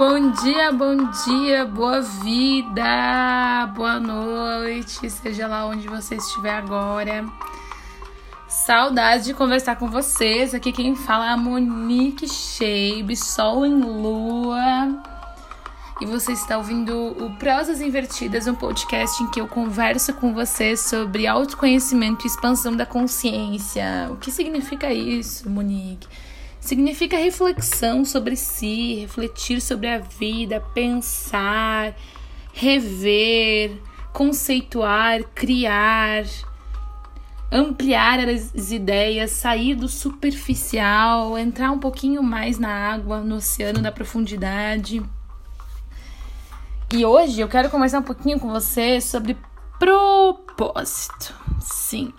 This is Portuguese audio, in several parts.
bom dia, bom dia, boa vida, boa noite, seja lá onde você estiver agora. Saudade de conversar com vocês. Aqui quem fala é a Monique Shabe, Sol em Lua. E você está ouvindo o Prosas Invertidas, um podcast em que eu converso com você sobre autoconhecimento e expansão da consciência. O que significa isso, Monique? Significa reflexão sobre si, refletir sobre a vida, pensar, rever, conceituar, criar, ampliar as ideias, sair do superficial, entrar um pouquinho mais na água, no oceano da profundidade. E hoje eu quero conversar um pouquinho com você sobre propósito. Sim,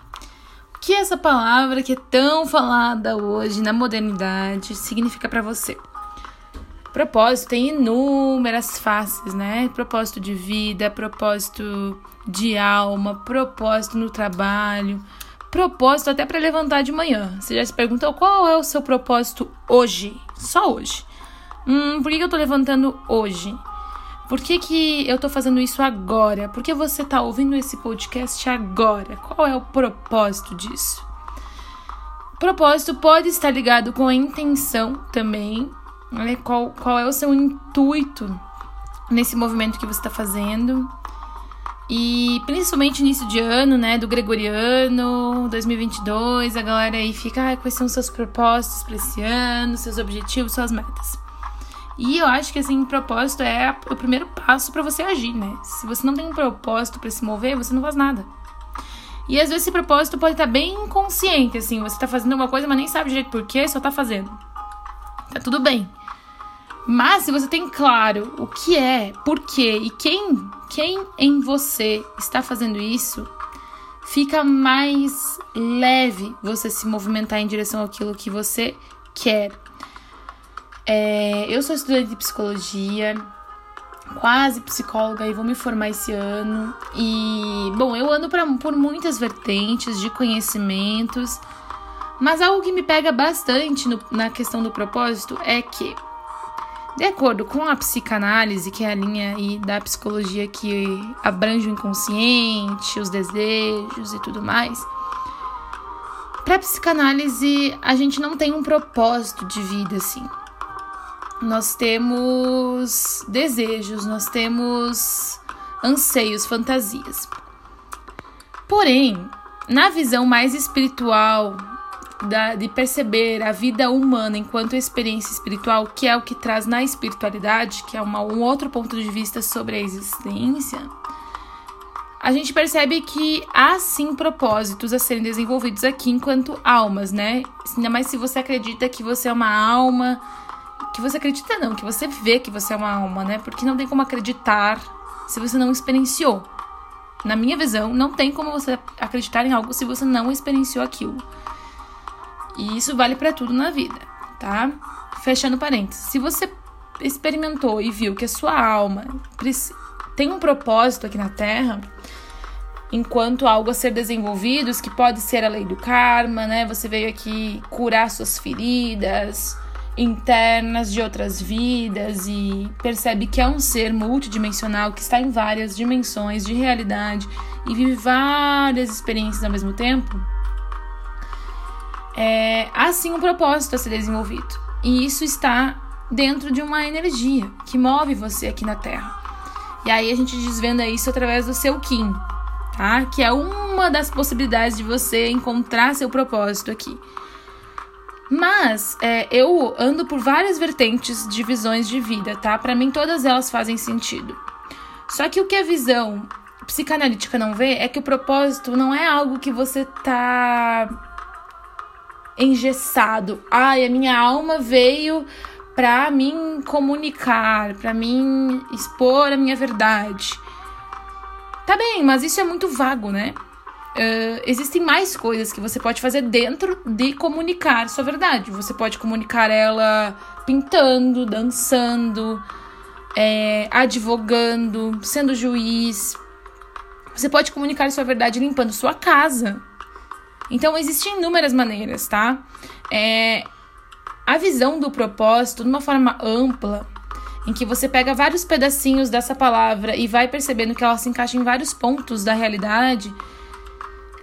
que essa palavra que é tão falada hoje na modernidade significa para você? Propósito tem inúmeras faces, né? Propósito de vida, propósito de alma, propósito no trabalho, propósito até para levantar de manhã. Você já se perguntou qual é o seu propósito hoje? Só hoje. Hum, por que eu tô levantando hoje? Por que, que eu tô fazendo isso agora? Por que você tá ouvindo esse podcast agora? Qual é o propósito disso? Propósito pode estar ligado com a intenção também. Né? Qual, qual é o seu intuito nesse movimento que você está fazendo? E principalmente início de ano, né, do gregoriano, 2022, a galera aí fica, ah, quais são os seus propósitos para esse ano, seus objetivos, suas metas. E eu acho que assim, propósito é o primeiro passo para você agir, né? Se você não tem um propósito para se mover, você não faz nada. E às vezes esse propósito pode estar bem inconsciente, assim, você tá fazendo uma coisa, mas nem sabe direito por quê, só tá fazendo. Tá tudo bem. Mas se você tem claro o que é, por quê e quem, quem em você está fazendo isso, fica mais leve você se movimentar em direção àquilo que você quer. É, eu sou estudante de psicologia, quase psicóloga e vou me formar esse ano. E, bom, eu ando pra, por muitas vertentes de conhecimentos, mas algo que me pega bastante no, na questão do propósito é que, de acordo com a psicanálise, que é a linha aí da psicologia que abrange o inconsciente, os desejos e tudo mais. Para psicanálise, a gente não tem um propósito de vida assim nós temos desejos, nós temos anseios, fantasias. Porém, na visão mais espiritual da, de perceber a vida humana enquanto experiência espiritual, que é o que traz na espiritualidade, que é uma, um outro ponto de vista sobre a existência, a gente percebe que há sim propósitos a serem desenvolvidos aqui enquanto almas, né? Ainda mais se você acredita que você é uma alma que você acredita não, que você vê que você é uma alma, né? Porque não tem como acreditar se você não experienciou. Na minha visão, não tem como você acreditar em algo se você não experienciou aquilo. E isso vale para tudo na vida, tá? Fechando parênteses. Se você experimentou e viu que a sua alma tem um propósito aqui na Terra, enquanto algo a ser desenvolvido, que pode ser a lei do karma, né? Você veio aqui curar suas feridas, internas de outras vidas e percebe que é um ser multidimensional que está em várias dimensões de realidade e vive várias experiências ao mesmo tempo, é, há sim um propósito a ser desenvolvido. E isso está dentro de uma energia que move você aqui na Terra. E aí a gente desvenda isso através do seu Kim, tá? Que é uma das possibilidades de você encontrar seu propósito aqui. Mas é, eu ando por várias vertentes de visões de vida, tá? Para mim, todas elas fazem sentido. Só que o que a visão psicanalítica não vê é que o propósito não é algo que você tá engessado. Ai, a minha alma veio para mim comunicar, para mim expor a minha verdade. Tá bem, mas isso é muito vago, né? Uh, existem mais coisas que você pode fazer dentro de comunicar sua verdade. Você pode comunicar ela pintando, dançando, é, advogando, sendo juiz. Você pode comunicar sua verdade limpando sua casa. Então, existem inúmeras maneiras, tá? É, a visão do propósito, de uma forma ampla, em que você pega vários pedacinhos dessa palavra e vai percebendo que ela se encaixa em vários pontos da realidade,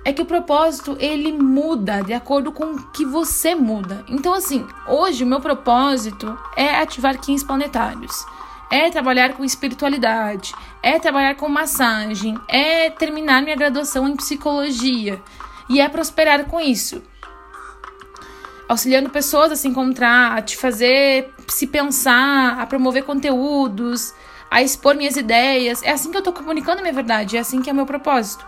é que o propósito ele muda de acordo com o que você muda. Então, assim, hoje o meu propósito é ativar 15 planetários, é trabalhar com espiritualidade, é trabalhar com massagem, é terminar minha graduação em psicologia e é prosperar com isso auxiliando pessoas a se encontrar, a te fazer se pensar, a promover conteúdos, a expor minhas ideias. É assim que eu tô comunicando a minha verdade, é assim que é o meu propósito.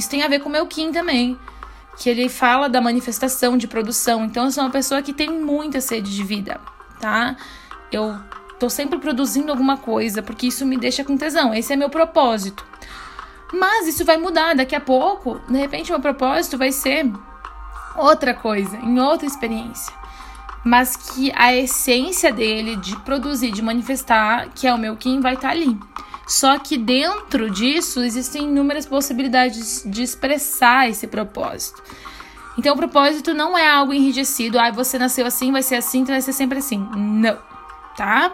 Isso tem a ver com o meu Kim também, que ele fala da manifestação de produção. Então eu sou uma pessoa que tem muita sede de vida, tá? Eu tô sempre produzindo alguma coisa, porque isso me deixa com tesão. Esse é meu propósito. Mas isso vai mudar daqui a pouco. De repente, meu propósito vai ser outra coisa, em outra experiência. Mas que a essência dele de produzir, de manifestar, que é o meu Kim, vai estar tá ali. Só que dentro disso existem inúmeras possibilidades de expressar esse propósito. Então, o propósito não é algo enrijecido, ah, você nasceu assim, vai ser assim, então vai ser sempre assim. Não, tá?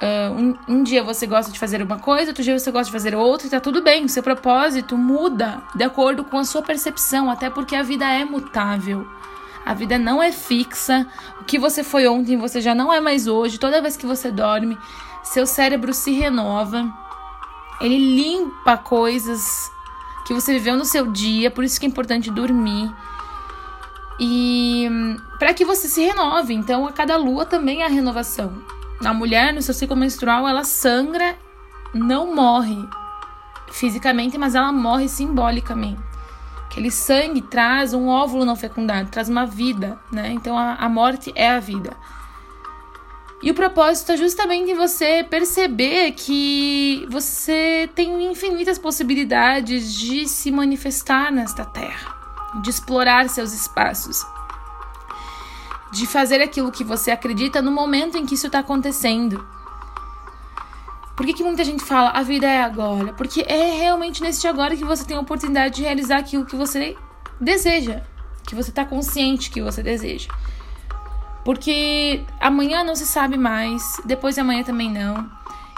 Uh, um, um, dia você gosta de fazer uma coisa, outro dia você gosta de fazer outra, e tá tudo bem. O seu propósito muda de acordo com a sua percepção, até porque a vida é mutável. A vida não é fixa. O que você foi ontem, você já não é mais hoje. Toda vez que você dorme, seu cérebro se renova. Ele limpa coisas que você viveu no seu dia, por isso que é importante dormir. E hum, para que você se renove. Então, a cada lua também há renovação. A mulher, no seu ciclo menstrual, ela sangra, não morre fisicamente, mas ela morre simbolicamente. Aquele sangue traz um óvulo não fecundado, traz uma vida, né? Então a, a morte é a vida. E o propósito é justamente você perceber que você tem infinitas possibilidades de se manifestar nesta terra, de explorar seus espaços de fazer aquilo que você acredita no momento em que isso está acontecendo. Por que, que muita gente fala a vida é agora? Porque é realmente neste agora que você tem a oportunidade de realizar aquilo que você deseja, que você está consciente que você deseja. Porque amanhã não se sabe mais, depois de amanhã também não.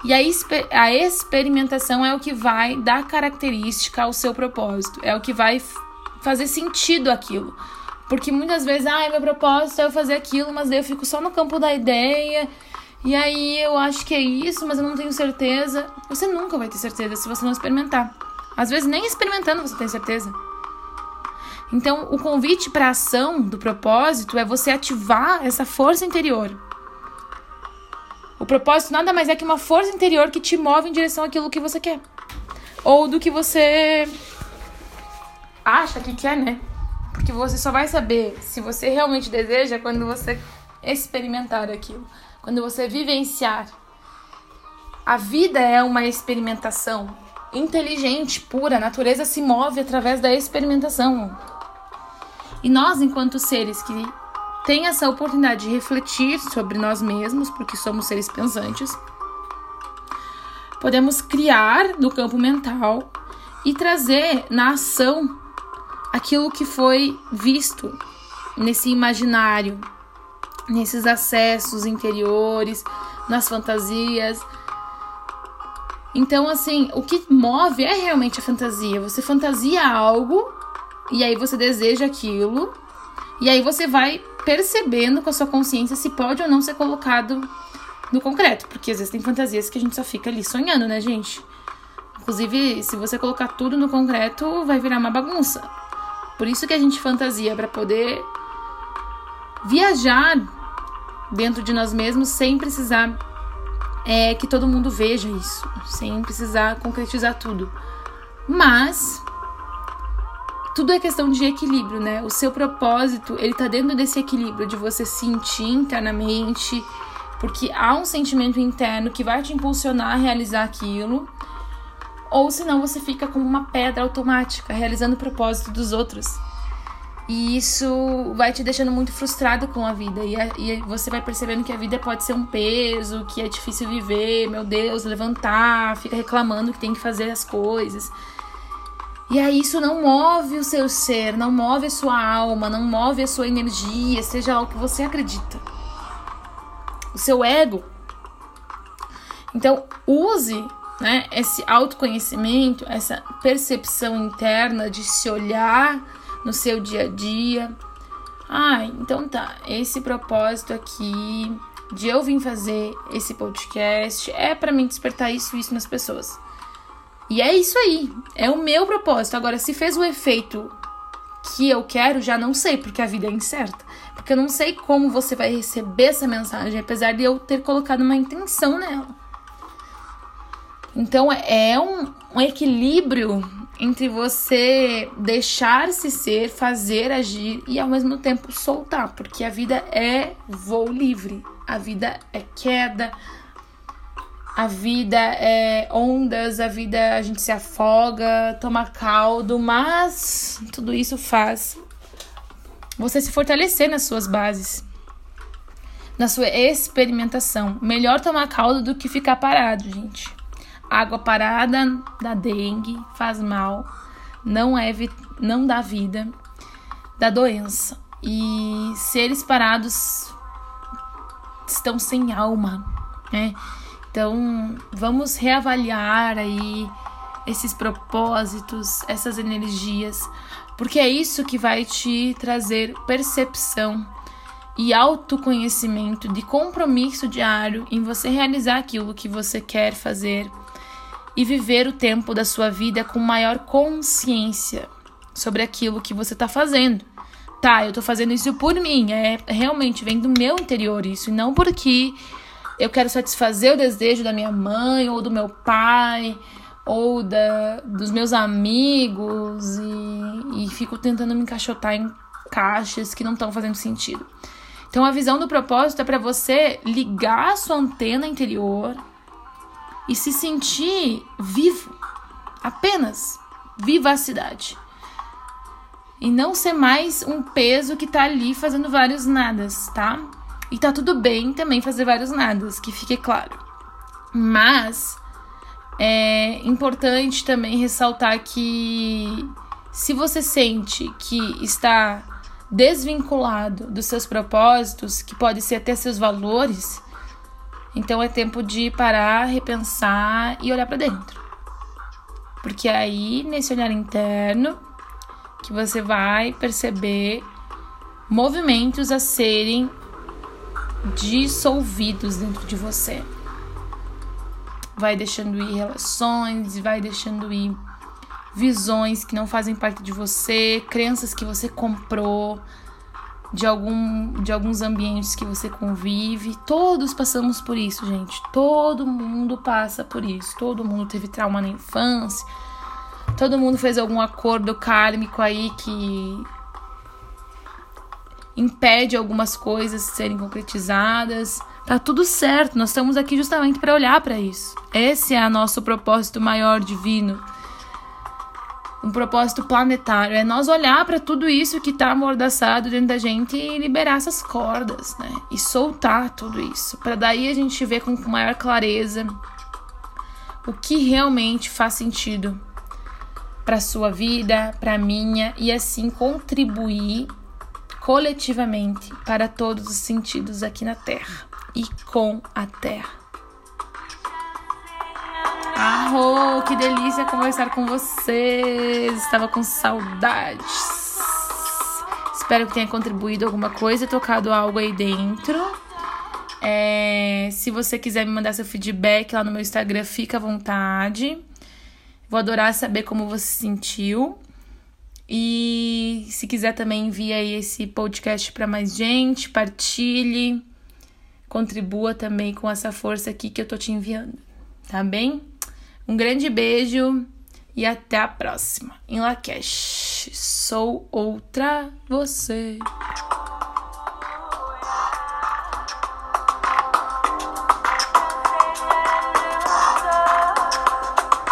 E a, exper a experimentação é o que vai dar característica ao seu propósito, é o que vai fazer sentido aquilo. Porque muitas vezes, ah, meu propósito é eu fazer aquilo, mas daí eu fico só no campo da ideia. E aí eu acho que é isso, mas eu não tenho certeza. Você nunca vai ter certeza se você não experimentar. Às vezes nem experimentando você tem certeza. Então, o convite para ação do propósito é você ativar essa força interior. O propósito nada mais é que uma força interior que te move em direção àquilo que você quer. Ou do que você acha que quer, né? Porque você só vai saber se você realmente deseja quando você experimentar aquilo, quando você vivenciar. A vida é uma experimentação inteligente, pura. A natureza se move através da experimentação. E nós, enquanto seres que têm essa oportunidade de refletir sobre nós mesmos, porque somos seres pensantes, podemos criar no campo mental e trazer na ação aquilo que foi visto nesse imaginário, nesses acessos interiores, nas fantasias. Então, assim, o que move é realmente a fantasia. Você fantasia algo e aí você deseja aquilo, e aí você vai percebendo com a sua consciência se pode ou não ser colocado no concreto, porque às vezes tem fantasias que a gente só fica ali sonhando, né, gente? Inclusive, se você colocar tudo no concreto, vai virar uma bagunça. Por isso que a gente fantasia para poder viajar dentro de nós mesmos sem precisar é, que todo mundo veja isso, sem precisar concretizar tudo. Mas tudo é questão de equilíbrio, né? O seu propósito, ele tá dentro desse equilíbrio de você sentir internamente, porque há um sentimento interno que vai te impulsionar a realizar aquilo, ou senão você fica como uma pedra automática, realizando o propósito dos outros. E isso vai te deixando muito frustrado com a vida. E, a, e, você vai percebendo que a vida pode ser um peso, que é difícil viver, meu Deus, levantar, fica reclamando que tem que fazer as coisas. E aí isso não move o seu ser, não move a sua alma, não move a sua energia, seja lá o que você acredita. O seu ego Então, use né, esse autoconhecimento, essa percepção interna de se olhar no seu dia a dia. Ah, então tá, esse propósito aqui de eu vir fazer esse podcast é para mim despertar isso isso nas pessoas. E é isso aí, é o meu propósito. Agora, se fez o efeito que eu quero, já não sei, porque a vida é incerta. Porque eu não sei como você vai receber essa mensagem, apesar de eu ter colocado uma intenção nela. Então é um, um equilíbrio entre você deixar-se ser, fazer, agir e ao mesmo tempo soltar, porque a vida é voo livre, a vida é queda, a vida é ondas, a vida a gente se afoga, toma caldo, mas tudo isso faz você se fortalecer nas suas bases, na sua experimentação. Melhor tomar caldo do que ficar parado, gente. Água parada dá dengue, faz mal, não é não dá vida, dá doença. E seres parados estão sem alma, né? Então, vamos reavaliar aí esses propósitos, essas energias, porque é isso que vai te trazer percepção e autoconhecimento de compromisso diário em você realizar aquilo que você quer fazer e viver o tempo da sua vida com maior consciência sobre aquilo que você está fazendo. Tá, eu tô fazendo isso por mim, é realmente vem do meu interior isso, e não porque eu quero satisfazer o desejo da minha mãe ou do meu pai ou da, dos meus amigos e, e fico tentando me encaixotar em caixas que não estão fazendo sentido. Então a visão do propósito é para você ligar a sua antena interior e se sentir vivo, apenas vivacidade. E não ser mais um peso que tá ali fazendo vários nadas, tá? E tá tudo bem também fazer vários nadas, que fique claro. Mas é importante também ressaltar que se você sente que está desvinculado dos seus propósitos, que pode ser até seus valores, então é tempo de parar, repensar e olhar para dentro. Porque aí, nesse olhar interno, que você vai perceber movimentos a serem dissolvidos dentro de você. Vai deixando ir relações, vai deixando ir visões que não fazem parte de você, crenças que você comprou, de, algum, de alguns ambientes que você convive. Todos passamos por isso, gente. Todo mundo passa por isso. Todo mundo teve trauma na infância. Todo mundo fez algum acordo kármico aí que impede algumas coisas de serem concretizadas. Tá tudo certo, nós estamos aqui justamente para olhar para isso. Esse é o nosso propósito maior divino um propósito planetário. É nós olhar para tudo isso que está amordaçado dentro da gente e liberar essas cordas, né? E soltar tudo isso. Para daí a gente ver com maior clareza o que realmente faz sentido para sua vida, para minha e assim contribuir coletivamente para todos os sentidos aqui na Terra e com a Terra. Arro, que delícia conversar com vocês. Estava com saudades. Espero que tenha contribuído alguma coisa, tocado algo aí dentro. É, se você quiser me mandar seu feedback lá no meu Instagram, fica à vontade. Vou adorar saber como você se sentiu. E se quiser também envie aí esse podcast para mais gente, partilhe, contribua também com essa força aqui que eu tô te enviando, tá bem? Um grande beijo e até a próxima. Em Lakesh, sou outra você.